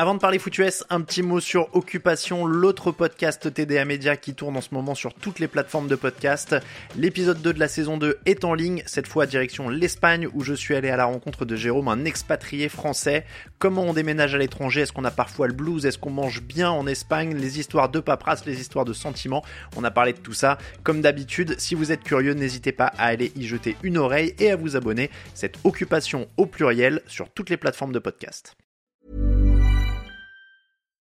Avant de parler foot US, un petit mot sur Occupation, l'autre podcast TDA Media qui tourne en ce moment sur toutes les plateformes de podcast. L'épisode 2 de la saison 2 est en ligne, cette fois direction l'Espagne où je suis allé à la rencontre de Jérôme, un expatrié français. Comment on déménage à l'étranger? Est-ce qu'on a parfois le blues? Est-ce qu'on mange bien en Espagne? Les histoires de paperasse, les histoires de sentiments. On a parlé de tout ça. Comme d'habitude, si vous êtes curieux, n'hésitez pas à aller y jeter une oreille et à vous abonner. Cette occupation au pluriel sur toutes les plateformes de podcast.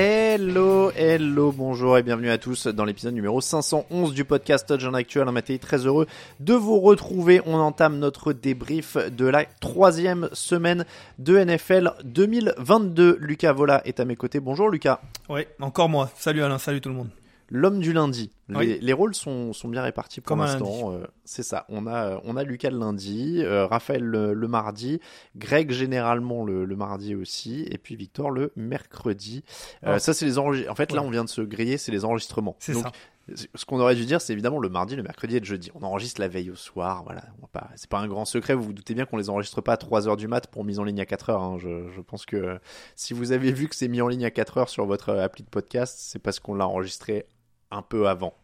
Hello, hello, bonjour et bienvenue à tous dans l'épisode numéro 511 du podcast Touchdown Actuel. Un matin très heureux de vous retrouver. On entame notre débrief de la troisième semaine de NFL 2022. Lucas Vola est à mes côtés. Bonjour Lucas. Oui, encore moi. Salut Alain, salut tout le monde. L'homme du lundi. Les, Oui. les rôles sont, sont bien répartis pour l'instant. Euh, c'est ça. On a, on a Lucas le lundi, euh, Raphaël le, le mardi, Greg généralement le, le mardi aussi, et puis Victor le mercredi. Euh, Alors, ça, c'est les enregistrements. En fait, là, on vient de se griller, c'est les enregistrements. C'est ça. ce qu'on aurait dû dire, c'est évidemment le mardi, le mercredi et le jeudi. On enregistre la veille au soir, voilà. On va pas, c'est pas un grand secret. Vous vous doutez bien qu'on les enregistre pas à 3 heures du mat pour mise en ligne à 4 heures. hein. Je, je pense que si vous avez vu que c'est mis en ligne à 4 heures sur votre appli de podcast, c'est parce qu'on l'a enregistré un peu avant.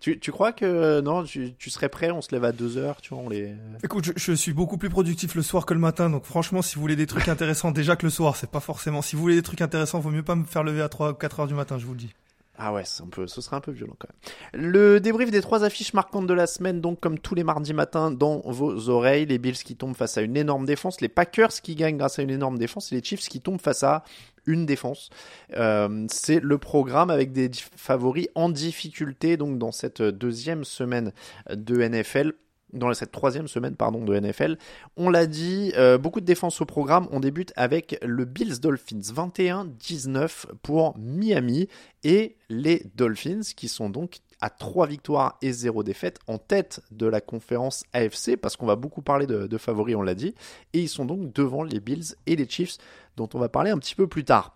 Tu, tu crois que non, tu, tu serais prêt On se lève à 2 heures, tu vois, on les. Écoute, je, je suis beaucoup plus productif le soir que le matin, donc franchement, si vous voulez des trucs intéressants, déjà que le soir, c'est pas forcément. Si vous voulez des trucs intéressants, vaut mieux pas me faire lever à 3 ou 4 heures du matin, je vous le dis. Ah ouais, un peu, ce serait un peu violent quand même. Le débrief des trois affiches marquantes de la semaine, donc comme tous les mardis matins dans vos oreilles, les Bills qui tombent face à une énorme défense, les Packers qui gagnent grâce à une énorme défense et les Chiefs qui tombent face à une défense. Euh, c'est le programme avec des favoris en difficulté donc dans cette deuxième semaine de NFL. Dans cette troisième semaine pardon de NFL, on l'a dit, euh, beaucoup de défense au programme. On débute avec le Bills Dolphins 21-19 pour Miami et les Dolphins qui sont donc à 3 victoires et 0 défaites en tête de la conférence AFC parce qu'on va beaucoup parler de favoris, on l'a dit, et ils sont donc devant les Bills et les Chiefs dont on va parler un petit peu plus tard.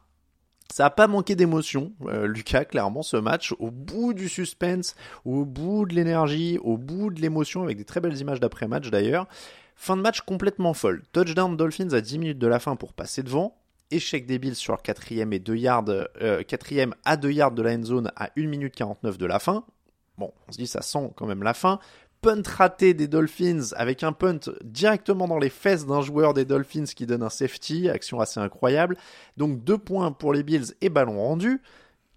Ça n'a pas manqué d'émotion, euh, Lucas, clairement, ce match, au bout du suspense, au bout de l'énergie, au bout de l'émotion, avec des très belles images d'après-match d'ailleurs. Fin de match complètement folle. Touchdown Dolphins à 10 minutes de la fin pour passer devant. Échec des Bills sur 4ème et 2 yards, euh, 4ème à 2 yards de la end zone à 1 minute 49 de la fin. Bon, on se dit ça sent quand même la fin. Punt raté des Dolphins avec un punt directement dans les fesses d'un joueur des Dolphins qui donne un safety, action assez incroyable. Donc 2 points pour les Bills et ballon rendu,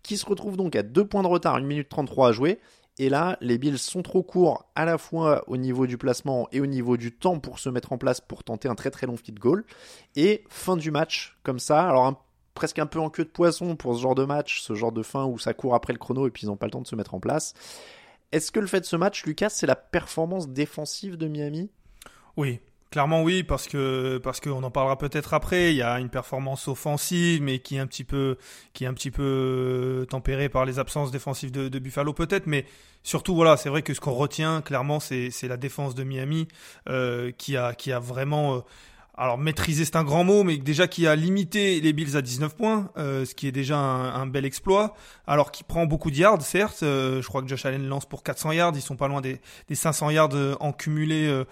qui se retrouve donc à 2 points de retard, 1 minute 33 à jouer. Et là, les Bills sont trop courts à la fois au niveau du placement et au niveau du temps pour se mettre en place pour tenter un très très long field goal. Et fin du match, comme ça, alors presque un peu en queue de poisson pour ce genre de match, ce genre de fin où ça court après le chrono et puis ils n'ont pas le temps de se mettre en place. Est-ce que le fait de ce match, Lucas, c'est la performance défensive de Miami? Oui, Clairement oui, parce que parce qu'on en parlera peut-être après. Il y a une performance offensive, mais qui est un petit peu qui est un petit peu euh, tempérée par les absences défensives de, Buffalo peut-être. Mais surtout voilà, c'est vrai que ce qu'on retient clairement, c'est c'est la défense de Miami euh, qui a qui a vraiment euh, alors maîtriser c'est un grand mot, mais déjà qui a limité les Bills à 19 points, euh, ce qui est déjà un, bel exploit. Alors qui prend beaucoup de yards, certes. Euh, je crois que Josh Allen lance pour 400 yards, ils sont pas loin des, des 500 yards euh, en cumulé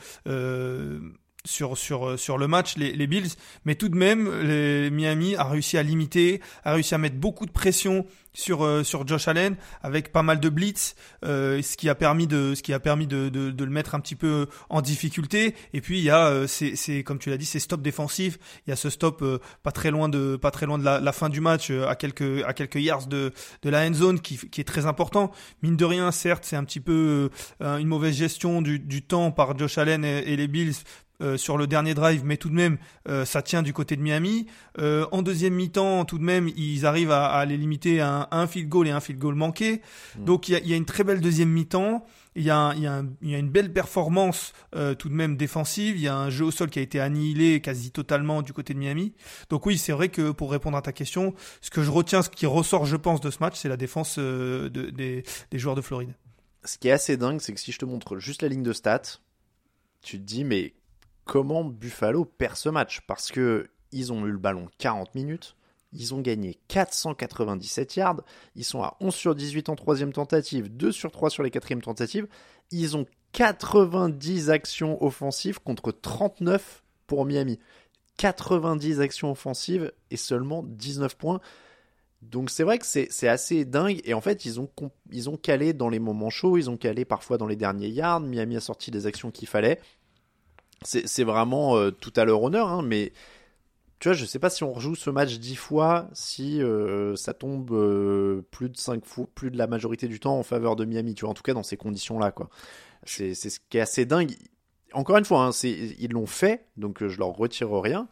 sur sur euh, sur le match les, les Bills. Mais tout de même les Miami a réussi à limiter a réussi à mettre beaucoup de pression sur euh, sur Josh Allen avec pas mal de blitz euh, ce qui a permis de ce qui a permis de, de, de, le mettre un petit peu en difficulté. Et puis il y a euh, c'est c'est comme tu l'as dit c'est stop défensif il y a ce stop pas très loin de pas très loin de la, la fin du match à quelques à quelques yards de de la end zone qui qui est très important. Mine de rien certes c'est un petit peu une mauvaise gestion du, du temps par Josh Allen et les Bills euh, sur le dernier drive, mais tout de même, euh, ça tient du côté de Miami. Euh, en deuxième mi-temps, tout de même, ils arrivent à, à les limiter à un, field goal et un field goal manqué. Hmm. Donc il y a, y a, une très belle deuxième mi-temps. Il y, a, il, y a il y a une belle performance tout de même défensive. Il y a un jeu au sol qui a été annihilé quasi totalement du côté de Miami. Donc oui, c'est vrai que pour répondre à ta question, ce que je retiens, ce qui ressort, je pense, de ce match, c'est la défense de, des, des joueurs de Floride. Ce qui est assez dingue, c'est que si je te montre juste la ligne de stats, tu te dis mais comment Buffalo perd ce match. Parce que ils ont eu le ballon 40 minutes, ils ont gagné 497 yards, ils sont à 11 sur 18 en troisième tentative, 2 sur 3 sur les quatrièmes tentatives, ils ont 90 actions offensives contre 39 pour Miami. 90 actions offensives et seulement 19 points. Donc c'est vrai que c'est assez dingue. Et en fait ils ont, ils ont calé dans les moments chauds, ils ont calé parfois dans les derniers yards, Miami a sorti des actions qu'il fallait c'est vraiment euh, tout à leur honneur, hein, mais tu vois, je sais pas si on rejoue ce match dix fois, si euh, ça tombe euh, plus de cinq fois, plus de la majorité du temps en faveur de Miami, tu vois, en tout cas dans ces conditions-là, quoi. C'est ce qui est assez dingue. Encore une fois, hein, ils l'ont fait, donc je leur retire rien.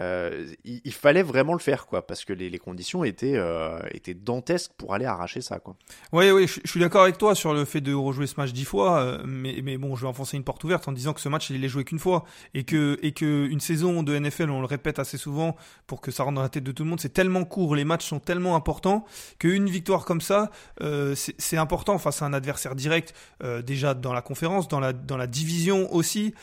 Euh, il, fallait vraiment le faire, quoi, parce que les, les conditions étaient, euh, étaient dantesques pour aller arracher ça, quoi. Oui, oui, je, suis d'accord avec toi sur le fait de rejouer ce match dix fois, euh, mais, mais bon, je vais enfoncer une porte ouverte en disant que ce match, il est joué qu'une fois, et que, et que une saison de NFL, on le répète assez souvent pour que ça rentre dans la tête de tout le monde, c'est tellement court, les matchs sont tellement importants qu'une victoire comme ça, euh, c'est important face à un adversaire direct, déjà dans la conférence, dans la, dans la division aussi,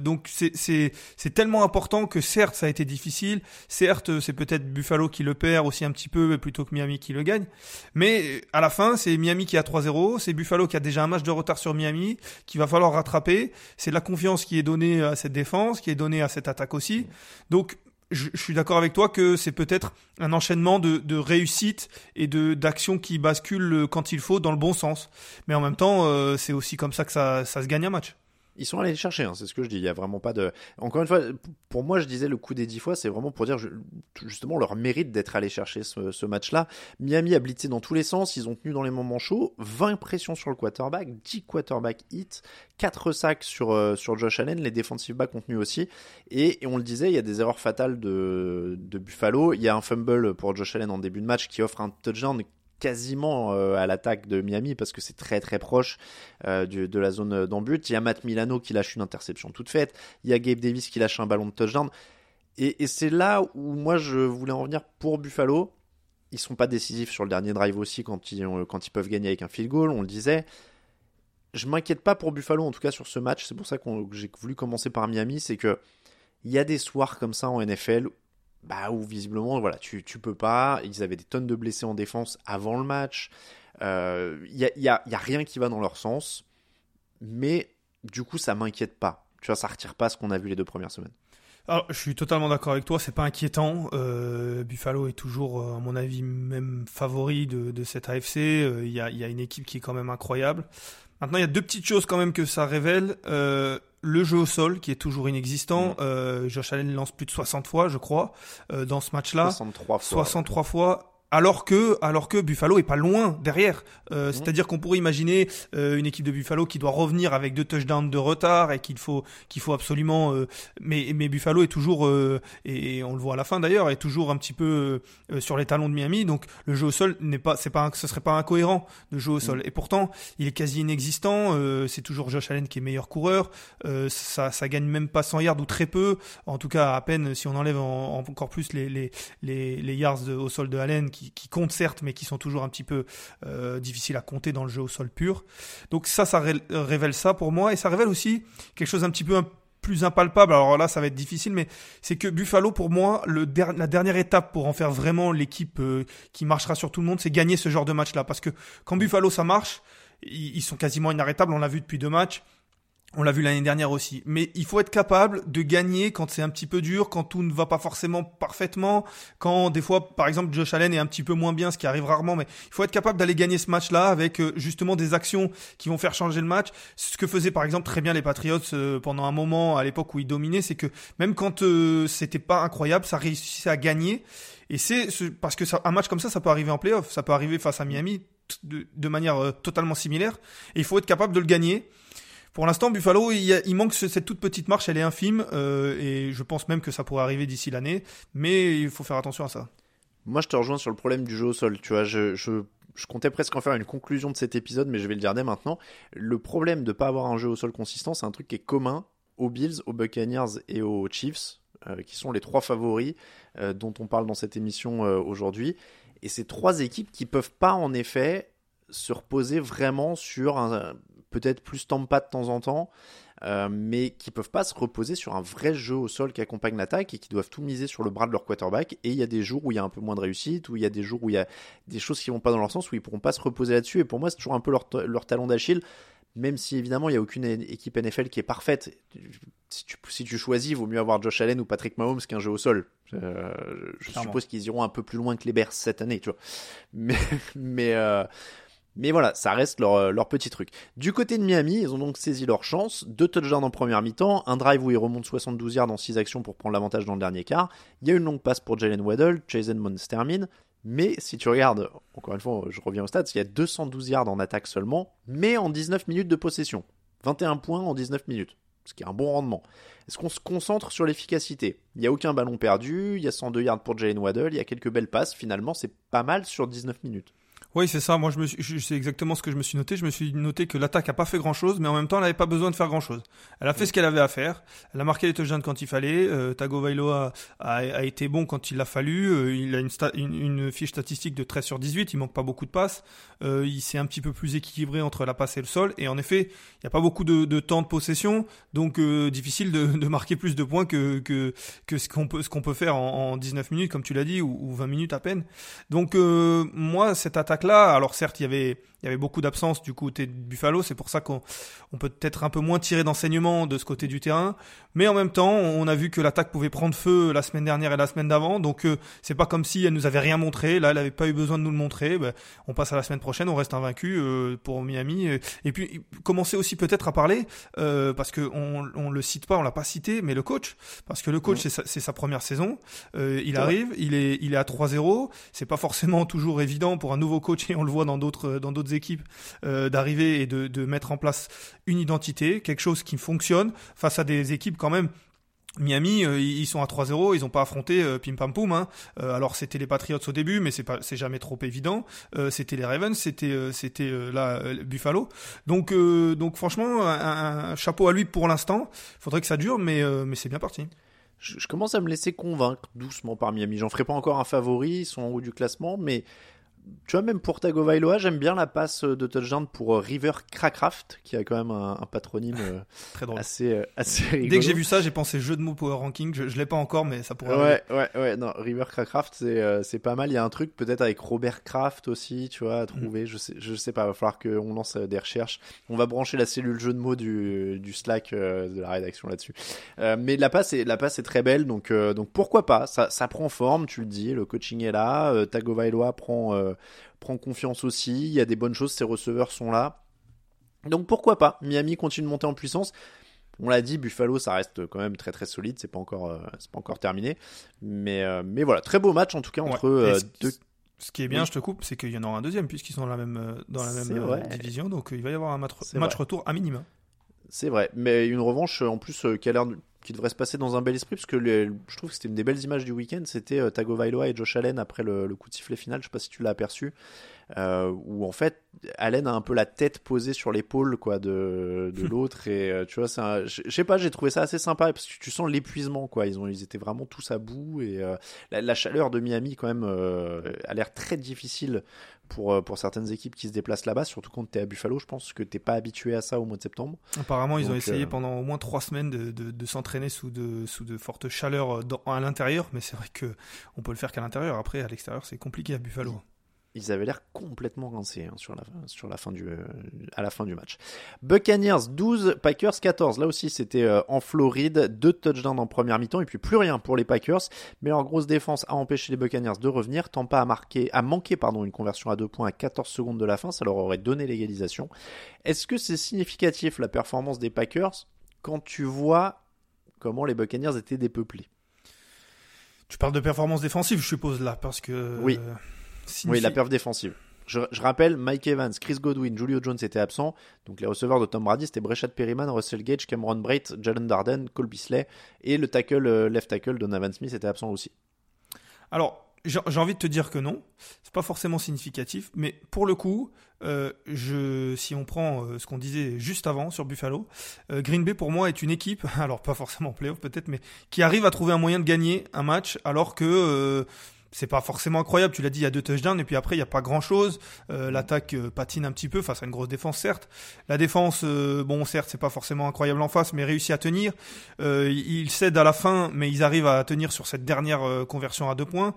donc c'est tellement important que certes, ça a été difficile. Certes, c'est peut-être Buffalo qui le perd aussi un petit peu plutôt que Miami qui le gagne. Mais à la fin, c'est Miami qui a 3-0. C'est Buffalo qui a déjà un match de retard sur Miami, qu'il va falloir rattraper. C'est la confiance qui est donnée à cette défense, qui est donnée à cette attaque aussi. Donc, je, suis d'accord avec toi que c'est peut-être un enchaînement de, de réussites et de d'actions qui basculent quand il faut dans le bon sens. Mais en même temps, euh, c'est aussi comme ça que ça se gagne un match. Ils sont allés les chercher, hein, c'est ce que je dis. Il y a vraiment pas de. Encore une fois, pour moi, je disais le coup des dix fois, c'est vraiment pour dire justement leur mérite d'être allé chercher ce, match-là. Miami a blitzé dans tous les sens, ils ont tenu dans les moments chauds, 20 pressions sur le quarterback, 10 quarterback hits, 4 sacs sur, euh, sur Josh Allen, les defensive backs ont tenu aussi. Et, on le disait, il y a des erreurs fatales de, de Buffalo. Il y a un fumble pour Josh Allen en début de match qui offre un touchdown quasiment euh, à l'attaque de Miami parce que c'est très très proche euh, de la zone d'embut. Il y a Matt Milano qui lâche une interception toute faite. Il y a Gabe Davis qui lâche un ballon de touchdown. Et, c'est là où moi je voulais en venir pour Buffalo. Ils sont pas décisifs sur le dernier drive aussi quand ils, quand ils peuvent gagner avec un field goal, on le disait. Je m'inquiète pas pour Buffalo en tout cas sur ce match. C'est pour ça que j'ai voulu commencer par Miami. C'est que il y a des soirs comme ça en NFL bah, où visiblement, voilà, tu, tu peux pas. Ils avaient des tonnes de blessés en défense avant le match. Il euh, y, a, y, a, y, a, rien qui va dans leur sens. Mais du coup, ça m'inquiète pas. Tu vois, ça retire pas ce qu'on a vu les deux premières semaines. Alors, je suis totalement d'accord avec toi, c'est pas inquiétant. Euh, Buffalo est toujours, euh, à mon avis, même favori de, de cette AFC. Euh, il y, a, y, a, une équipe qui est quand même incroyable. Maintenant, il y a deux petites choses quand même que ça révèle. Le jeu au sol qui est toujours inexistant. Mm. Euh, Josh Allen lance plus de 60 fois, je crois, euh, dans ce match-là. 63 fois. 63 fois. Alors que, alors que Buffalo est pas loin derrière. Euh, c'est-à-dire qu'on pourrait imaginer euh, une équipe de Buffalo qui doit revenir avec deux touchdowns de retard et qu'il faut, qu'il faut absolument. Euh, mais, mais Buffalo est toujours, et on le voit à la fin d'ailleurs, est toujours un petit peu sur les talons de Miami. Donc le jeu au sol n'est pas, c'est pas, ce serait pas incohérent de jouer au sol. Et pourtant, il est quasi inexistant. c'est toujours Josh Allen qui est meilleur coureur. ça, ça gagne même pas 100 yards ou très peu. En tout cas, à peine si on enlève encore plus les, les, les, les yards au sol de Allen qui, comptent certes, mais qui sont toujours un petit peu euh, difficiles à compter dans le jeu au sol pur. Donc ça, ça révèle ça pour moi, et ça révèle aussi quelque chose un petit peu plus impalpable. Alors là, ça va être difficile, mais c'est que Buffalo, pour moi, le la dernière étape pour en faire vraiment l'équipe euh, qui marchera sur tout le monde, c'est gagner ce genre de match-là. Parce que quand Buffalo, ça marche, ils sont quasiment inarrêtables. On l'a vu depuis deux matchs. On l'a vu l'année dernière aussi. Mais il faut être capable de gagner quand c'est un petit peu dur, quand tout ne va pas forcément parfaitement, quand des fois, par exemple, Josh Allen est un petit peu moins bien, ce qui arrive rarement, mais il faut être capable d'aller gagner ce match-là avec euh, justement des actions qui vont faire changer le match. Ce que faisaient par exemple très bien les Patriots euh, pendant un moment à l'époque où ils dominaient, c'est que même quand euh, c'était pas incroyable, ça réussissait à gagner. Et c'est parce que ça, un match comme ça, ça peut arriver en playoff, ça peut arriver face à Miami de, de manière totalement similaire. Et il faut être capable de le gagner. Pour l'instant, Buffalo, il, manque cette toute petite marche, elle est infime, euh, et je pense même que ça pourrait arriver d'ici l'année, mais il faut faire attention à ça. Moi, je te rejoins sur le problème du jeu au sol. Tu vois, je, comptais presque en faire une conclusion de cet épisode, mais je vais le dire dès maintenant. Le problème de ne pas avoir un jeu au sol consistant, c'est un truc qui est commun aux Bills, aux Buccaneers et aux Chiefs, euh, qui sont les trois favoris euh, dont on parle dans cette émission aujourd'hui. Et ces trois équipes qui peuvent pas, en effet, se reposer vraiment sur un, peut-être plus Tampa de temps en temps, euh, mais qui peuvent pas se reposer sur un vrai jeu au sol qui accompagne l'attaque et qui doivent tout miser sur le bras de leur quarterback. Et il y a des jours où il y a un peu moins de réussite, où il y a des jours où il y a des choses qui vont pas dans leur sens, où ils pourront pas se reposer là-dessus. Et pour moi, c'est toujours un peu leur, leur talon d'Achille. Même si évidemment il n'y a aucune équipe NFL qui est parfaite, si tu, si tu choisis, il vaut mieux avoir Josh Allen ou Patrick Mahomes qu'un jeu au sol. Euh, je suppose qu'ils iront un peu plus loin que les Bears cette année, tu vois. Mais, mais euh, mais voilà, ça reste leur, euh, leur, petit truc. Du côté de Miami, ils ont donc saisi leur chance. Deux touchdowns en première mi-temps, un drive où ils remontent 72 yards en 6 actions pour prendre l'avantage dans le dernier quart. Il y a une longue passe pour Jalen Waddell, Chase Edmonds termine. Mais si tu regardes, encore une fois, je reviens au stade, il y a 212 yards en attaque seulement, mais en 19 minutes de possession. 21 points en 19 minutes, ce qui est un bon rendement. Est-ce qu'on se concentre sur l'efficacité? Il n'y a aucun ballon perdu, il y a 102 yards pour Jalen Waddell, il y a quelques belles passes, finalement c'est pas mal sur 19 minutes. Oui, c'est ça. Moi, je me suis, c'est exactement ce que je me suis noté. Je me suis noté que l'attaque a pas fait grand chose, mais en même temps, elle n'avait pas besoin de faire grand chose. Elle a fait ce qu'elle avait à faire. Elle a marqué les touchdowns quand il fallait. Euh, Tago Vailoa a, été bon quand il l'a fallu. Euh, il a une, une, fiche statistique de 13 sur 18. Il manque pas beaucoup de passes. Euh, il s'est un petit peu plus équilibré entre la passe et le sol. Et en effet, il n'y a pas beaucoup de, temps de possession, donc difficile de, marquer plus de points que, que, que ce qu'on peut, ce qu'on peut faire en, 19 minutes, comme tu l'as dit, ou, ou, 20 minutes à peine. Donc moi, cette attaque Alors certes, il y avait il y avait beaucoup d'absence du côté de Buffalo, c'est pour ça qu'on peut peut-être un peu moins tirer d'enseignement de ce côté du terrain, mais en même temps, on a vu que l'attaque pouvait prendre feu la semaine dernière et la semaine d'avant, donc euh, c'est pas comme si elle nous avait rien montré, là elle avait pas eu besoin de nous le montrer, ben, on passe à la semaine prochaine, on reste invaincu euh, pour Miami, et, puis commencer aussi peut-être à parler, euh, parce que on, on le cite pas, on l'a pas cité, mais le coach, parce que le coach c'est sa, sa, première saison, il arrive, il est il est à 3-0, c'est pas forcément toujours évident pour un nouveau coach et on le voit dans d'autres dans d'autres équipes euh, d'arriver et de, de, mettre en place une identité, quelque chose qui fonctionne face à des équipes quand même Miami, euh, ils sont à 3-0, ils n'ont pas affronté euh, Pim Pam Poum. Hein. alors c'était les Patriots au début, mais c'est pas, c'est jamais trop évident. c'était les Ravens, c'était, c'était là Buffalo. Donc, donc franchement, un, chapeau à lui pour l'instant. Faudrait que ça dure, mais, mais c'est bien parti. Je, je, commence à me laisser convaincre doucement par Miami. J'en ferai pas encore un favori, ils sont en haut du classement, mais tu vois, même pour Tagovailoa, j'aime bien la passe de touchdown pour euh, River Crackraft, qui a quand même un, patronyme euh, Très drôle. assez, euh, assez rigolo. Dès que j'ai vu ça, j'ai pensé jeu de mots Power Ranking. Je, je l'ai pas encore, mais ça pourrait. Ouais, ouais, ouais. Non, River Crackraft, c'est, c'est pas mal. Il y a un truc peut-être avec Robert Kraft aussi, tu vois, à trouver. Mm. Je sais, je sais pas. Il va falloir qu'on lance des recherches. On va brancher la cellule jeu de mots du, du Slack de la rédaction là-dessus. mais la passe est, la passe est très belle, donc, donc pourquoi pas. Ça, ça prend forme, tu le dis. Le coaching est là. Tagovailoa prend prend confiance aussi. Il y a des bonnes choses, ses receveurs sont là. Donc pourquoi pas Miami continue de monter en puissance. On l'a dit, Buffalo, ça reste quand même très très solide. C'est pas encore, euh, c'est pas encore terminé. Mais, euh, mais voilà, très beau match en tout cas entre euh, deux. Ce qui est bien, je te coupe, c'est qu'il y en aura un deuxième puisqu'ils sont dans la même, dans la même division. Donc il va y avoir un match, match retour à minima. C'est vrai, mais une revanche en plus qui a l'air qui devrait se passer dans un bel esprit, parce que je trouve que c'était une des belles images du week-end, c'était euh, Tagovailoa et Josh Allen après le, coup de sifflet final, je sais pas si tu l'as aperçu, euh, où en fait Allen a un peu la tête posée sur l'épaule quoi de, de l'autre, et euh, tu vois, c'est je sais pas, j'ai trouvé ça assez sympa, parce que tu sens l'épuisement, quoi, ils, ont, ils étaient vraiment tous à bout, et la, la, chaleur de Miami quand même a l'air très difficile pour, euh, pour certaines équipes qui se déplacent là-bas, surtout quand tu es à Buffalo. Je pense que tu pas habitué à ça au mois de septembre. Apparemment, ils ont essayé euh, pendant au moins trois semaines de, de, s'entraîner sous de, sous de fortes chaleurs à l'intérieur, mais c'est vrai que on peut le faire qu'à l'intérieur. Après, à l'extérieur, c'est compliqué à Buffalo ils avaient l'air complètement rincés hein, sur, la, sur la fin du, euh, à la fin du match. Buccaneers 12, Packers 14. Là aussi, c'était euh, en Floride. Deux touchdowns en première mi-temps et puis plus rien pour les Packers. Mais leur grosse défense a empêché les Buccaneers de revenir. Tampa a, marqué, a manqué pardon, une conversion à deux points à 14 secondes de la fin. Ça leur aurait donné l'égalisation. Est-ce que c'est significatif la performance des Packers quand tu vois comment les Buccaneers étaient dépeuplés? Tu parles de performance défensive, je suppose, là, parce que. Oui. Oui, la perf défensive. Je, rappelle, Mike Evans, Chris Godwin, Julio Jones étaient absents. Donc les receveurs de Tom Brady, c'était Breshad Perryman, Russell Gage, Cameron Brate, Jalen Darden, Cole Beasley. Et le tackle, euh, left tackle, Donovan Smith était absent aussi. Alors, j'ai envie de te dire que non. C'est pas forcément significatif. Mais pour le coup, euh, je, si on prend euh, ce qu'on disait juste avant sur Buffalo, Green Bay pour moi est une équipe, alors pas forcément en playoff peut-être, mais qui arrive à trouver un moyen de gagner un match alors que c'est pas forcément incroyable. Tu l'as dit, il y a deux touchdowns et puis après il y a pas grand chose. Euh, l'attaque euh, patine un petit peu face à une grosse défense certes. La défense, euh, bon certes c'est pas forcément incroyable en face, mais réussit à tenir. ils cèdent à la fin, mais ils arrivent à tenir sur cette dernière conversion à deux points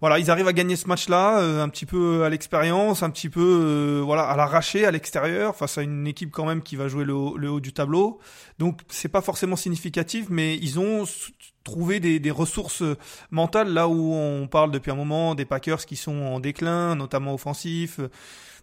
voilà, ils arrivent à gagner ce match-là un petit peu à l'expérience, un petit peu voilà à l'arracher à l'extérieur face à une équipe quand même qui va jouer le haut, du tableau. Donc c'est pas forcément significatif, mais ils ont trouver des, des, ressources mentales là où on parle depuis un moment des Packers qui sont en déclin, notamment offensif.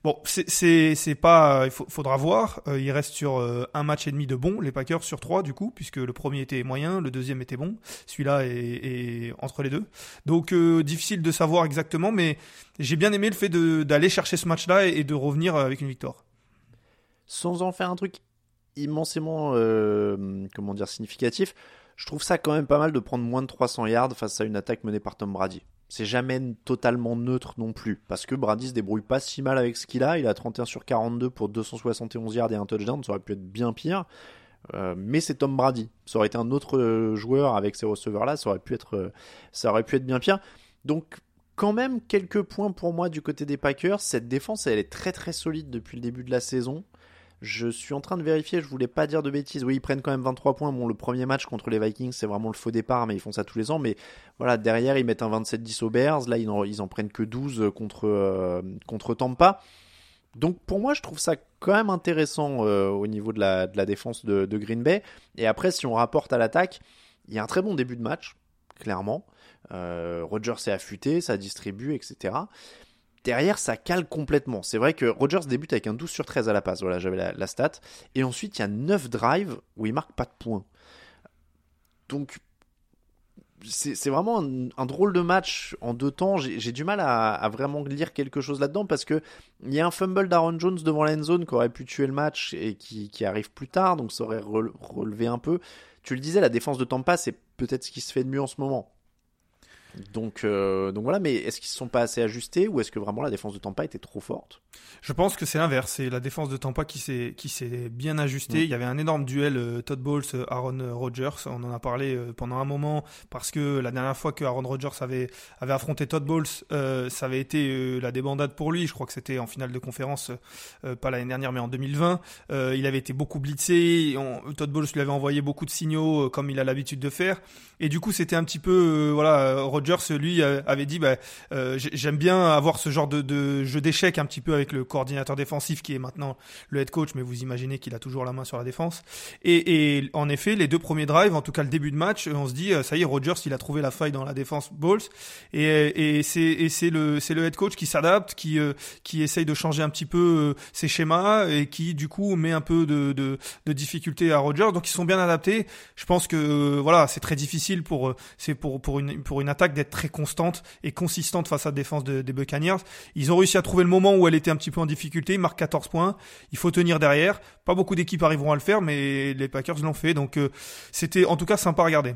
Bon, c'est c'est pas, il faudra voir. Euh, il reste sur euh, un match et demi de bon, les Packers sur trois du coup, puisque le premier était moyen, le deuxième était bon, celui-là est, est, entre les deux. Donc euh, difficile de savoir exactement, mais j'ai bien aimé le fait d'aller chercher ce match-là et, et, de revenir avec une victoire. Sans en faire un truc immensément, comment dire, significatif je trouve ça quand même pas mal de prendre moins de 300 yards face à une attaque menée par Tom Brady. C'est jamais totalement neutre non plus, parce que Brady se débrouille pas si mal avec ce qu'il a. Il a 31 sur 42 pour 271 yards et un touchdown, ça aurait pu être bien pire. Euh, mais c'est Tom Brady. Ça aurait été un autre euh, joueur avec ces receveurs-là, ça aurait pu être, euh, ça aurait pu être bien pire. Donc quand même quelques points pour moi du côté des Packers. Cette défense, elle est très très solide depuis le début de la saison. Je suis en train de vérifier, je voulais pas dire de bêtises. Oui, ils prennent quand même 23 points. Bon, le premier match contre les Vikings, c'est vraiment le faux départ, mais ils font ça tous les ans. Mais voilà, derrière, ils mettent un 27-10 aux Bears. Là, ils en, prennent que 12 contre, euh, contre Tampa. Donc pour moi, je trouve ça quand même intéressant euh, au niveau de la, défense de, Green Bay. Et après, si on rapporte à l'attaque, il y a un très bon début de match, clairement. Euh, Rodgers s'est affûté, ça distribue, etc. Derrière, ça cale complètement. C'est vrai que Rogers débute avec un 12 sur 13 à la passe. Voilà, j'avais la, stat. Et ensuite, il y a 9 drives où il marque pas de points. Donc, c'est vraiment un, drôle de match en deux temps. J'ai du mal à, vraiment lire quelque chose là-dedans parce que il y a un fumble d'Aaron Jones devant la zone qui aurait pu tuer le match et qui, arrive plus tard, donc ça aurait relevé un peu. Tu le disais, la défense de Tampa, c'est peut-être ce qui se fait de mieux en ce moment. Donc, euh, donc voilà, mais est-ce qu'ils ne sont pas assez ajustés ou est-ce que vraiment la défense de Tampa était trop forte? Je pense que c'est l'inverse. C'est la défense de Tampa qui s'est qui s'est bien ajustée. Mm. Il y avait un énorme duel euh, Todd Bowles euh, Aaron Rodgers. On en a parlé pendant un moment parce que la dernière fois que Aaron Rodgers avait avait affronté Todd Bowles, ça avait été la débandade pour lui. Je crois que c'était en finale de conférence, pas l'année dernière mais en 2020. il avait été beaucoup blitzé. Todd Bowles lui avait envoyé beaucoup de signaux comme il a l'habitude de faire. Et du coup, c'était un petit peu voilà Rogers, lui, euh, avait dit bah, euh, j'aime bien avoir ce genre de, jeu d'échecs un petit peu avec le coordinateur défensif qui est maintenant le head coach, mais vous imaginez qu'il a toujours la main sur la défense. Et, en effet, les deux premiers drives, en tout cas le début de match, on se dit euh, ça y est, Rogers, il a trouvé la faille dans la défense Balls. Et, c'est le head coach qui s'adapte, qui essaye de changer un petit peu ses schémas et qui du coup met un peu de difficulté à Rogers. Donc ils sont bien adaptés. Je pense que voilà, c'est très difficile pour une attaque d'être très constante et consistante face à la défense des Buccaneers. Ils ont réussi à trouver le moment où elle était un petit peu en difficulté. Ils marquent 14 points. Il faut tenir derrière. Pas beaucoup d'équipes arriveront à le faire, mais les Packers l'ont fait. Donc euh, c'était en tout cas sympa à regarder.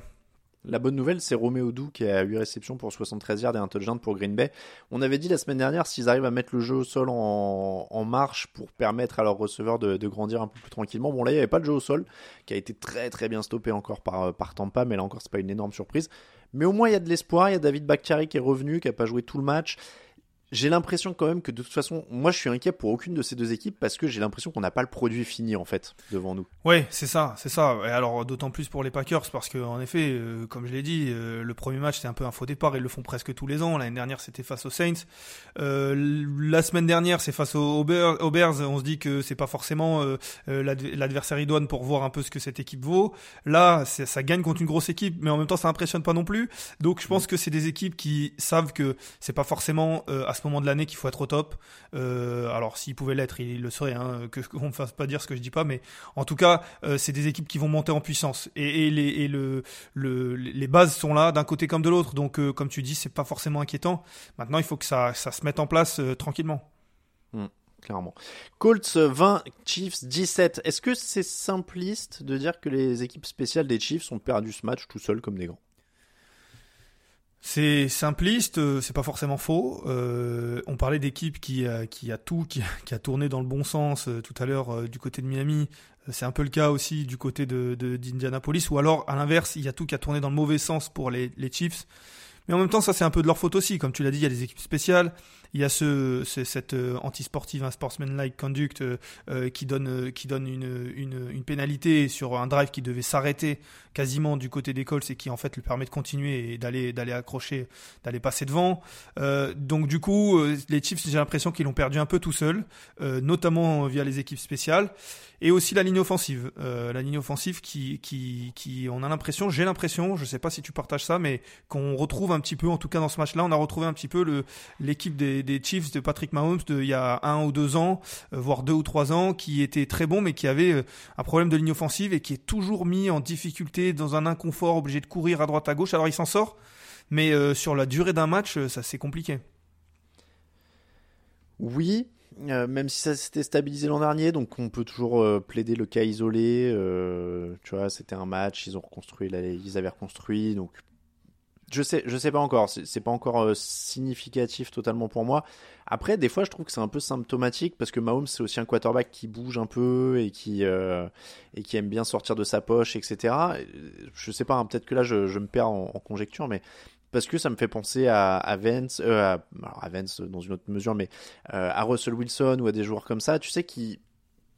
La bonne nouvelle, c'est Roméo Doux qui a 8 réceptions pour 73 yards et un touchdown pour Green Bay. On avait dit la semaine dernière s'ils arrivent à mettre le jeu au sol en, marche pour permettre à leurs receveurs de, grandir un peu plus tranquillement. Bon là, il n'y avait pas de jeu au sol qui a été très très bien stoppé encore par, par Tampa, mais là encore, c'est pas une énorme surprise. Mais au moins, il y a de l'espoir. Il y a David Bakhtiari qui est revenu, qui n'a pas joué tout le match j'ai l'impression quand même que de toute façon, moi je suis inquiet pour aucune de ces deux équipes parce que j'ai l'impression qu'on n'a pas le produit fini en fait devant nous. Ouais, c'est ça, c'est ça. Et alors d'autant plus pour les Packers parce que en effet, euh, comme je l'ai dit, euh, le premier match c'est un peu un faux départ. Ils le font presque tous les ans. L'année dernière c'était face aux Saints. Euh, la semaine dernière c'est face aux, Bears. On se dit que c'est pas forcément l'adversaire idoine pour voir un peu ce que cette équipe vaut. Là, ça gagne contre une grosse équipe, mais en même temps ça impressionne pas non plus. Donc je pense que c'est des équipes qui savent que c'est pas forcément à ce moment de l'année qu'il faut être au top. Euh, alors s'il pouvait l'être, il le serait. Hein, que qu'on me fasse pas dire ce que je dis pas, mais en tout cas, euh, c'est des équipes qui vont monter en puissance et, les, bases sont là d'un côté comme de l'autre. Donc euh, comme tu dis, c'est pas forcément inquiétant. Maintenant, il faut que ça, ça se mette en place tranquillement. Hmm, clairement. Colts 20, Chiefs 17. Est-ce que c'est simpliste de dire que les équipes spéciales des Chiefs ont perdu ce match tout seuls comme des grands? C'est simpliste, euh, c'est pas forcément faux. Euh, on parlait d'équipe qui a, tout, qui, qui, a tourné dans le bon sens euh, tout à l'heure du côté de Miami. C'est un peu le cas aussi du côté de d'Indianapolis, ou alors à l'inverse, il y a tout qui a tourné dans le mauvais sens pour les, les Chiefs. Mais en même temps, ça c'est un peu de leur faute aussi. Comme tu l'as dit, il y a des équipes spéciales. Il y a ce, cette euh, anti-sportive, un sportsman-like conduct euh, euh, qui donne, qui donne une, une, une, pénalité sur un drive qui devait s'arrêter quasiment du côté des Colts et qui en fait lui permet de continuer et d'aller, d'aller accrocher, d'aller passer devant. donc du coup, les Chiefs, j'ai l'impression qu'ils l'ont perdu un peu tout seuls, notamment via les équipes spéciales et aussi la ligne offensive. la ligne offensive qui, qui, qui on a l'impression, j'ai l'impression, je sais pas si tu partages ça, mais qu'on retrouve un petit peu, en tout cas dans ce match-là, on a retrouvé un petit peu le, l'équipe des, des, Chiefs de Patrick Mahomes de, il y a un ou deux ans, euh, voire deux ou trois ans, qui était très bon, mais qui avait euh, un problème de ligne offensive et qui est toujours mis en difficulté, dans un inconfort, obligé de courir à droite à gauche. Alors il s'en sort, mais euh, sur la durée d'un match, ça c'est compliqué. Oui, même si ça s'était stabilisé l'an dernier, donc on peut toujours plaider le cas isolé. tu vois, c'était un match, ils ont reconstruit, ils avaient reconstruit, donc je sais, je sais pas encore. C'est pas encore euh, significatif totalement pour moi. Après, des fois, je trouve que c'est un peu symptomatique parce que Mahomes c'est aussi un quarterback qui bouge un peu et qui euh, et qui aime bien sortir de sa poche, etc. Je sais pas. Hein, peut-être que là, je, me perds en, conjecture, mais parce que ça me fait penser à, à Vance, euh, à, Vance dans une autre mesure, mais à Russell Wilson ou à des joueurs comme ça, tu sais, qui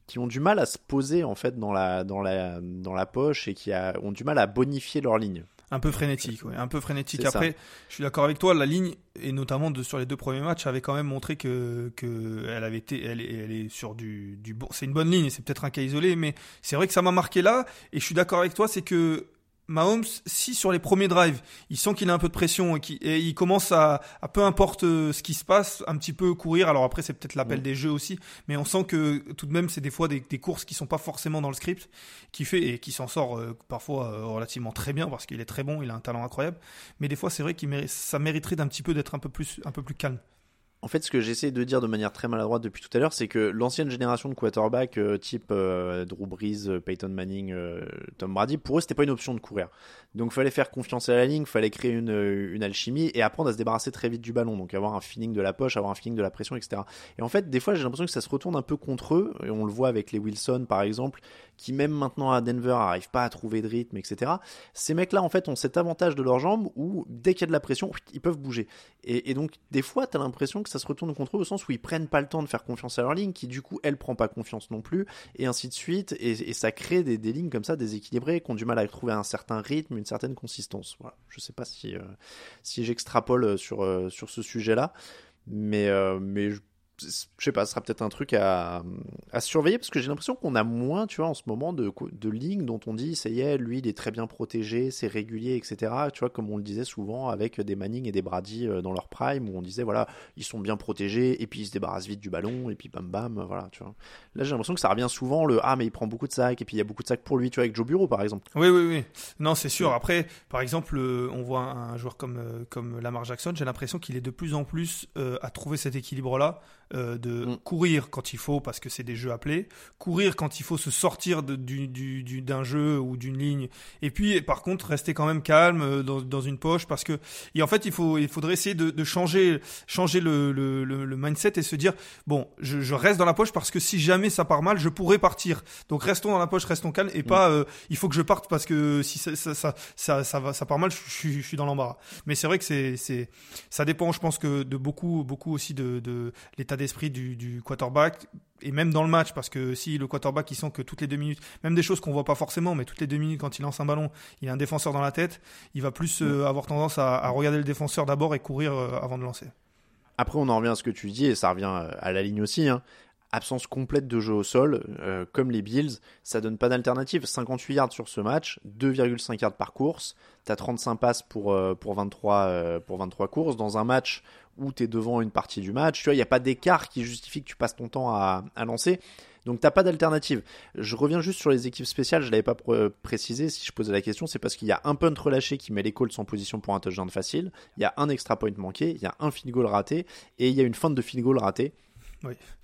qui ont du mal à se poser en fait dans la dans la dans la poche et qui ont du mal à bonifier leur ligne un peu frénétique, ouais, un peu frénétique. Après, je suis d'accord avec toi, la ligne et notamment de, sur les deux premiers matchs avait quand même montré que, que elle avait été, elle, elle est sur du, du bon, c'est une bonne ligne, c'est peut-être un cas isolé, mais c'est vrai que ça m'a marqué là et je suis d'accord avec toi, c'est que Mahomes, si sur les premiers drives, il sent qu'il a un peu de pression et, il commence à, à, peu importe euh, ce qui se passe, un petit peu courir. Alors après, c'est peut-être l'appel des jeux aussi, mais on sent que tout de même, c'est des fois des, des, courses qui sont pas forcément dans le script, qui fait et qui s'en sort euh, parfois euh, relativement très bien parce qu'il est très bon, il a un talent incroyable. Mais des fois, c'est vrai qu'il ça mériterait d'un petit peu d'être un peu plus, un peu plus calme. En fait, ce que j'essaie de dire de manière très maladroite depuis tout à l'heure, c'est que l'ancienne génération de quarterback euh, type euh, Drew Brees, euh, Peyton Manning, Tom Brady, pour eux, c'était pas une option de courir. Donc, fallait faire confiance à la ligne, fallait créer une, alchimie et apprendre à se débarrasser très vite du ballon. Donc, avoir un feeling de la poche, avoir un feeling de la pression, etc. Et en fait, des fois, j'ai l'impression que ça se retourne un peu contre eux. Et on le voit avec les Wilson, par exemple, qui même maintenant à Denver n'arrivent pas à trouver de rythme, etc. Ces mecs-là, en fait, ont cet avantage de leurs jambes où dès qu'il y a de la pression, ils peuvent bouger. Et, et donc, des fois, tu as l'impression que ça se retourne contre eux au sens où ils prennent pas le temps de faire confiance à leur ligne, qui du coup, elle prend pas confiance non plus, et ainsi de suite. Et, ça crée des, lignes comme ça déséquilibrées, qui ont du mal à trouver un certain rythme, une certaine consistance. Je sais pas si, euh, si j'extrapole sur, euh, sur ce sujet-là, mais, euh, mais je sais pas, ce sera peut-être un truc à, à surveiller parce que j'ai l'impression qu'on a moins, tu vois, en ce moment de, de lignes dont on dit, ça y est, lui, il est très bien protégé, c'est régulier, etc. Tu vois, comme on le disait souvent avec des Manning et des Brady euh, dans leur prime où on disait, voilà, ils sont bien protégés et puis ils se débarrassent vite du ballon et puis bam bam, voilà, tu vois. Là, j'ai l'impression que ça revient souvent le, ah, mais il prend beaucoup de sacs et puis il y a beaucoup de sacs pour lui, tu vois, avec Joe Bureau par exemple. Oui, oui, oui. Non, c'est sûr. Après, par exemple, euh, on voit un joueur comme, euh, comme Lamar Jackson, j'ai l'impression qu'il est de plus en plus à trouver cet équilibre-là euh, de mm. courir quand il faut parce que c'est des jeux appelés, courir quand il faut se sortir d'un du, du, jeu ou d'une ligne, et puis par contre rester quand même calme euh, dans, dans une poche parce que et en fait il faut il faudrait essayer de, de changer changer le, le, le, mindset et se dire bon je, je, reste dans la poche parce que si jamais ça part mal je pourrais partir donc restons dans la poche restons calmes et mm. pas euh, il faut que je parte parce que si ça ça ça ça, ça, va, ça part mal je, je, je suis dans l'embarras mais c'est vrai que c'est c'est ça dépend je pense que de beaucoup beaucoup aussi de, de l'état d'esprit du, quarterback et même dans le match parce que si le quarterback il sent que toutes les deux minutes, même des choses qu'on voit pas forcément, mais toutes les deux minutes quand il lance un ballon, il a un défenseur dans la tête, il va plus euh, avoir tendance à, regarder le défenseur d'abord et courir euh, avant de lancer. Après, on en revient à ce que tu dis et ça revient euh, à la ligne aussi. Hein. Absence complète de jeu au sol, comme les Bills, ça donne pas d'alternative. 58 yards sur ce match, 2,5 yards par course. Tu as 35 passes pour, pour, 23, pour 23 courses. Dans un match où tu es devant une partie du match. Tu vois, il n'y a pas d'écart qui justifie que tu passes ton temps à, lancer. Donc t'as pas d'alternative. Je reviens juste sur les équipes spéciales, je l'avais pas précisé si je posais la question, c'est parce qu'il y a un punt relâché qui met les Colts en position pour un touchdown facile, il y a un extra point manqué, il y a un field goal raté et il y a une fin de field goal raté.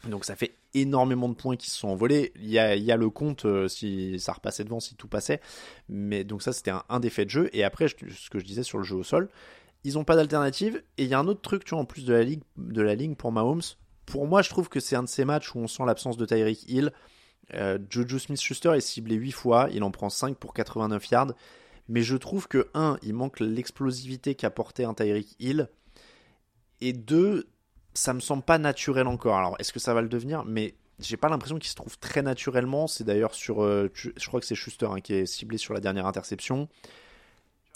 Donc ça fait énormément de points qui se sont envolés. Il y a, le compte euh, si ça repassait devant, si tout passait. Mais donc ça c'était un, un, des faits de jeu. Et après, ce que je disais sur le jeu au sol, ils n'ont pas d'alternative. Et il y a un autre truc, tu vois, en plus de la, ligue, de la ligne pour Mahomes. Pour moi, je trouve que c'est un de ces matchs où on sent l'absence de Tyreek Hill. Euh, Juju Smith-Schuster est ciblé 8 fois, il en prend 5 pour 89 yards. Mais je trouve que, 1, il manque l'explosivité qu'apportait un Tyreek Hill. Et 2, ça me semble pas naturel encore. Alors, est-ce que ça va le devenir? Mais j'ai pas l'impression qu'il se trouve très naturellement. C'est d'ailleurs sur. Euh, je crois que c'est Schuster hein, qui est ciblé sur la dernière interception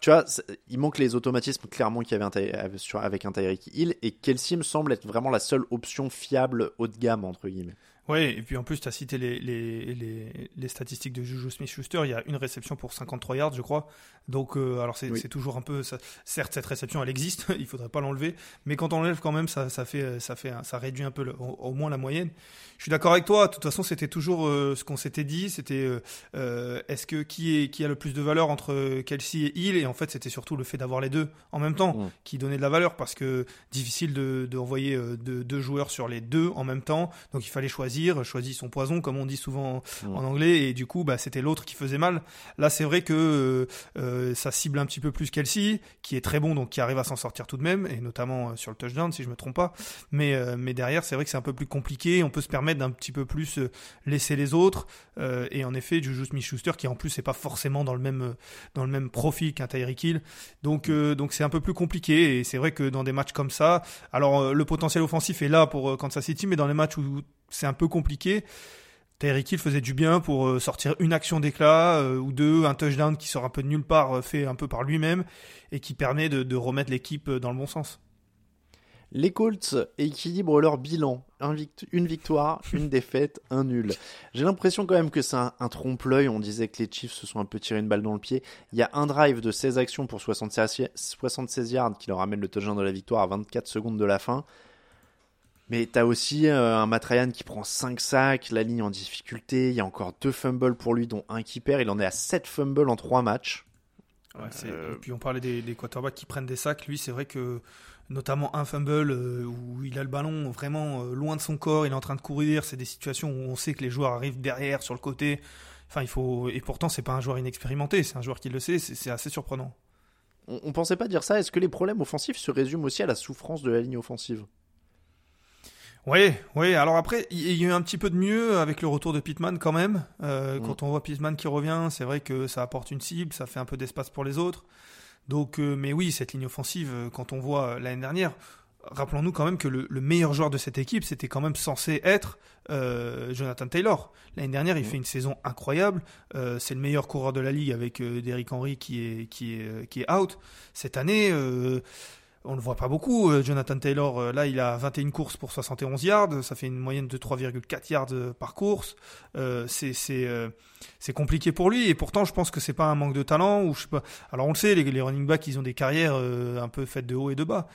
tu vois, il manque les automatismes clairement qu'il y avait avec un Tyreek Hill et Kelsey me semble être vraiment la seule option fiable haut de gamme entre guillemets. Oui, et puis en plus, tu as cité les, les, les, les, statistiques de Juju Smith-Schuster. Il y a une réception pour 53 yards, je crois. Donc, euh, alors c'est toujours un peu. Ça, certes, cette réception, elle existe, il faudrait pas l'enlever. Mais quand on l'enlève quand même, ça, ça, fait, ça, fait, ça réduit un peu au, moins la moyenne. Je suis d'accord avec toi. De toute façon, c'était toujours euh, ce qu'on s'était dit. C'était euh, est-ce que qui, est, qui a le plus de valeur entre Kelsey et Hill? Et en fait, c'était surtout le fait d'avoir les deux en même temps qui donnait de la valeur parce que difficile de, de envoyer deux, deux joueurs sur les deux en même temps. Donc, il fallait choisir choisit son poison, comme on dit souvent en anglais, et du coup, bah, c'était l'autre qui faisait mal. Là, c'est vrai que euh, euh, ça cible un petit peu plus Kelsey, qui est très bon, donc qui arrive à s'en sortir tout de même, et notamment euh, sur le touchdown, si je me trompe pas. Mais, mais derrière, c'est vrai que c'est un peu plus compliqué. On peut se permettre d'un petit peu plus laisser les autres. et en effet, Juju Smith-Schuster, qui en plus n'est pas forcément dans le même dans le même profil qu'un Tyreek Hill, donc donc c'est un peu plus compliqué. Et c'est vrai que dans des matchs comme ça, alors le potentiel offensif est là pour Kansas City, mais dans les matchs où c'est un peu compliqué. Tyreek Hill faisait du bien pour euh, sortir une action d'éclat euh, ou deux, un touchdown qui sort un peu de nulle part, euh, fait un peu par lui-même et qui permet de, remettre l'équipe dans le bon sens. Les Colts équilibrent leur bilan. une victoire, une défaite, un nul. J'ai l'impression quand même que c'est un, un trompe-l'œil. On disait que les Chiefs se sont un peu tiré une balle dans le pied. Il y a un drive de 16 actions pour 76, 76 yards qui leur amène le touchdown de la victoire à 24 secondes de la fin. Mais t'as aussi euh, un Matrayan qui prend 5 sacs, la ligne en difficulté, il y a encore deux fumbles pour lui, dont un qui perd, il en est à 7 fumbles en 3 matchs. Euh, et puis on parlait des, des quarterbacks qui prennent des sacs, lui c'est vrai que notamment un fumble euh, où il a le ballon vraiment loin de son corps, il est en train de courir, c'est des situations où on sait que les joueurs arrivent derrière, sur le côté, enfin il faut... Et pourtant c'est pas un joueur inexpérimenté, c'est un joueur qui le sait, c'est assez surprenant. On, on pensait pas dire ça, est-ce que les problèmes offensifs se résument aussi à la souffrance de la ligne offensive? Oui, oui. Alors après, il y a eu un petit peu de mieux avec le retour de Pittman quand même. Euh, mm. Quand on voit Pittman qui revient, c'est vrai que ça apporte une cible, ça fait un peu d'espace pour les autres. Donc, euh, mais oui, cette ligne offensive, euh, quand on voit l'année dernière, rappelons-nous quand même que le, meilleur joueur de cette équipe, c'était quand même censé être Jonathan Taylor. L'année dernière, il mm. fait une saison incroyable. c'est le meilleur coureur de la ligue avec Derrick Henry qui est qui est qui est out. Cette année on le voit pas beaucoup. euh, Jonathan Taylor, euh, là, il a 21 courses pour 71 yards. Ça fait une moyenne de 3,4 yards euh, par course. Euh, c'est c'est euh, c'est compliqué pour lui. Et pourtant, je pense que c'est pas un manque de talent ou je sais pas. Alors on le sait, les, les running backs, ils ont des carrières euh, un peu faites de haut et de bas.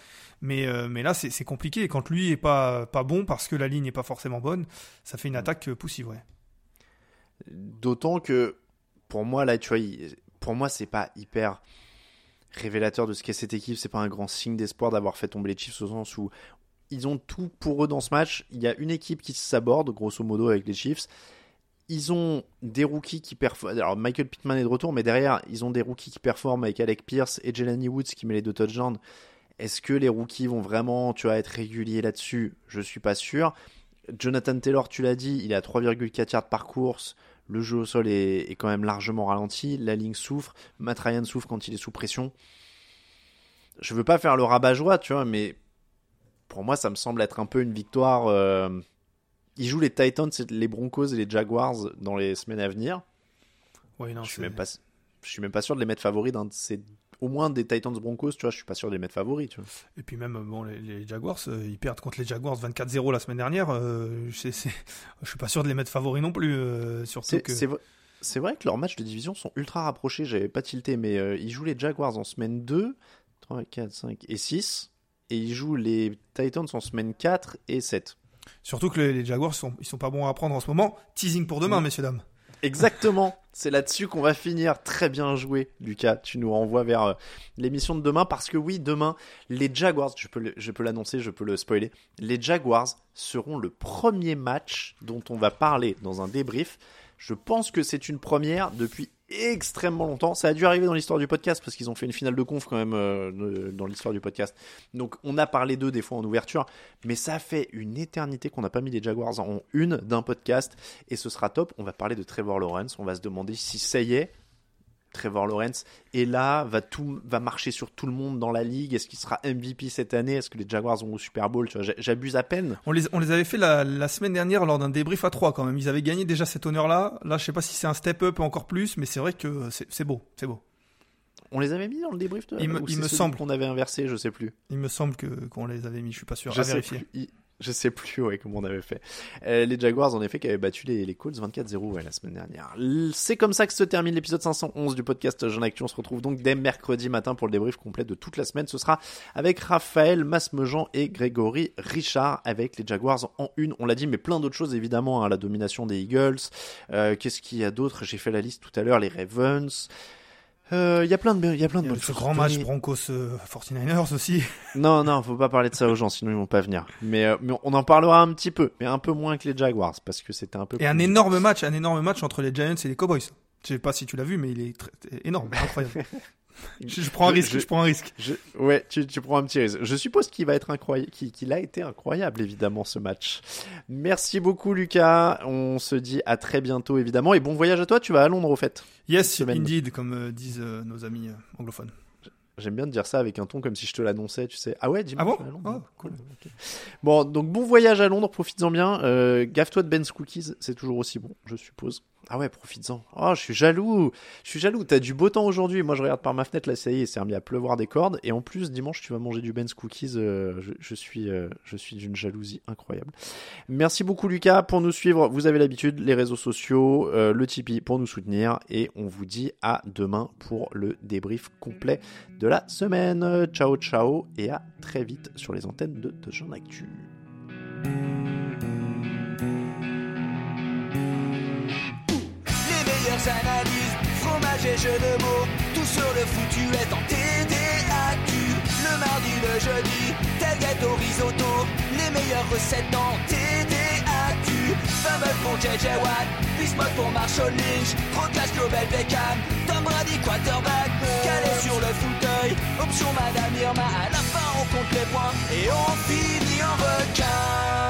Mais euh, mais là, c'est c'est compliqué. Et quand lui est pas pas bon parce que la ligne est pas forcément bonne, ça fait une attaque poussive. Ouais. D'autant que pour moi là, tu vois, pour moi c'est pas hyper révélateur de ce qu'est cette équipe. C'est pas un grand signe d'espoir d'avoir fait tomber les Chiefs au sens où ils ont tout pour eux dans ce match. Il y a une équipe qui s'aborde grosso modo avec les Chiefs. Ils ont des rookies qui performent. Alors Michael Pittman est de retour, mais derrière ils ont des rookies qui performent avec Alec Pierce et Jelani Woods qui met les deux touchdowns. Est-ce que les rookies vont vraiment, tu vois, être réguliers là-dessus? Je suis pas sûr. Jonathan Taylor, tu l'as dit, il est à 3,4 yards par course. Le jeu au sol est, est quand même largement ralenti. La ligne souffre. Matt Ryan souffre quand il est sous pression. Je veux pas faire le rabat-joie, tu vois, mais pour moi, ça me semble être un peu une victoire. euh, Ils jouent les Titans, les Broncos et les Jaguars dans les semaines à venir. Non, je suis même pas, je suis même pas sûr de les mettre favoris d'un de ces, au moins des Titans Broncos, tu vois. Je suis pas sûr de les mettre favoris, tu vois. Et puis même, bon, les, les Jaguars, euh, ils perdent contre les Jaguars 24-0 la semaine dernière. Euh, je suis pas sûr de les mettre favoris non plus. euh, surtout C'est que... c'est vrai- que leurs matchs de division sont ultra rapprochés. J'avais pas tilté, mais euh, ils jouent les Jaguars en semaine 2, 3, 4, 5 et 6. Et ils jouent les Titans en semaine 4 et 7. Surtout que les, les Jaguars, sont, ils sont pas bons à apprendre en ce moment. Teasing pour demain, messieurs, dames. Exactement. C'est là-dessus qu'on va finir. Très bien joué, Lucas. Tu nous renvoies vers euh, l'émission de demain parce que oui, demain, les Jaguars, je peux, je peux l'annoncer, je peux le spoiler. Les Jaguars seront le premier match dont on va parler dans un débrief. Je pense que c'est une première depuis extrêmement longtemps. Ça a dû arriver dans l'histoire du podcast parce qu'ils ont fait une finale de conf quand même euh, dans l'histoire du podcast. Donc on a parlé d'eux des fois en ouverture, mais ça fait une éternité qu'on n'a pas mis les Jaguars en une d'un podcast et ce sera top. On va parler de Trevor Lawrence. On va se demander si ça y est, Trevor Lawrence est là, va tout, va marcher sur tout le monde dans la ligue. Est-ce qu'il sera MVP cette année? Est-ce que les Jaguars vont au Super Bowl? J'abuse à peine. On les, on les avait fait la, la semaine dernière lors d'un débrief à 3 quand même. Ils avaient gagné déjà cet honneur-là. Là, je sais pas si c'est un step-up encore plus, mais c'est vrai que c'est c'est beau. C'est beau. On les avait mis dans le débrief de- Il me- il semble. qu'on avait inversé, je sais plus. Il me semble que qu'on les avait mis. Je suis pas sûr. Je à vérifier. plus. Je sais plus ouais, comment on avait fait. Euh, les Jaguars, en effet, qui avaient battu les, les Colts 24-0 ouais, la semaine dernière. C'est comme ça que se termine l'épisode 511 du podcast Jean Actu. On se retrouve donc dès mercredi matin pour le débrief complet de toute la semaine. Ce sera avec Raphaël, Masmejean et Grégory Richard avec les Jaguars en une. On l'a dit, mais plein d'autres choses évidemment. hein, la domination des Eagles. Euh, Qu'est-ce qu'il y a d'autre? J'ai fait la liste tout à l'heure. Les Ravens. Euh, Il y a plein de, y a plein de y a ce grand match Broncos euh, 49ers aussi. non, non, faut pas parler de ça aux gens, sinon ils vont pas venir. Mais, euh, mais on en parlera un petit peu, mais un peu moins que les Jaguars, parce que c'était un peu. Et un énorme match, un énorme match entre les Giants et les Cowboys. Je sais pas si tu l'as vu, mais il est très- énorme, incroyable. je, je prends un risque, je- je, prends un risque. Je- Ouais, tu, tu prends un petit risque. Je suppose qu'il va être incroyable, qu'il a été incroyable, évidemment, ce match. Merci beaucoup, Lucas. On se dit à très bientôt, évidemment, et bon voyage à toi. Tu vas à Londres, au fait. Yes, Semaine. indeed, comme euh, disent euh, nos amis euh, anglophones. J'aime bien de dire ça avec un ton comme si je te l'annonçais, tu sais. Ah ouais, dis-moi. Ah bon à Londres. Ah, cool. Bon, donc bon voyage à Londres, profites-en bien. Euh, Gaffe-toi de Ben's Cookies, c'est toujours aussi bon, je suppose. Ah ouais, profites-en. Oh, je suis jaloux. Je suis jaloux. T'as du beau temps aujourd'hui. Moi, je regarde par ma fenêtre, là, ça y est, c'est remis à pleuvoir des cordes. Et en plus, dimanche, tu vas manger du Ben's Cookies. euh, je, suis, euh, je suis d'une jalousie incroyable. Merci beaucoup, Lucas, pour nous suivre. Vous avez l'habitude, les réseaux sociaux, euh, le Tipeee pour nous soutenir. Et on vous dit à demain pour le débrief complet de la semaine. Ciao, ciao. Et à très vite sur les antennes de Touchdown Actu. Analyses, fromage et jeux de mots, tout sur le foutu est en TDAQ. Le mardi, le jeudi, tailgate au risotto, les meilleures recettes en TDAQ. Fumble pour JJ Watt, Bismuth pour Marshall Lynch, Procast Global Beckham, Tom Brady quarterback, calé sur le fauteuil, option Madame Irma, à la fin on compte les points et on finit en requin.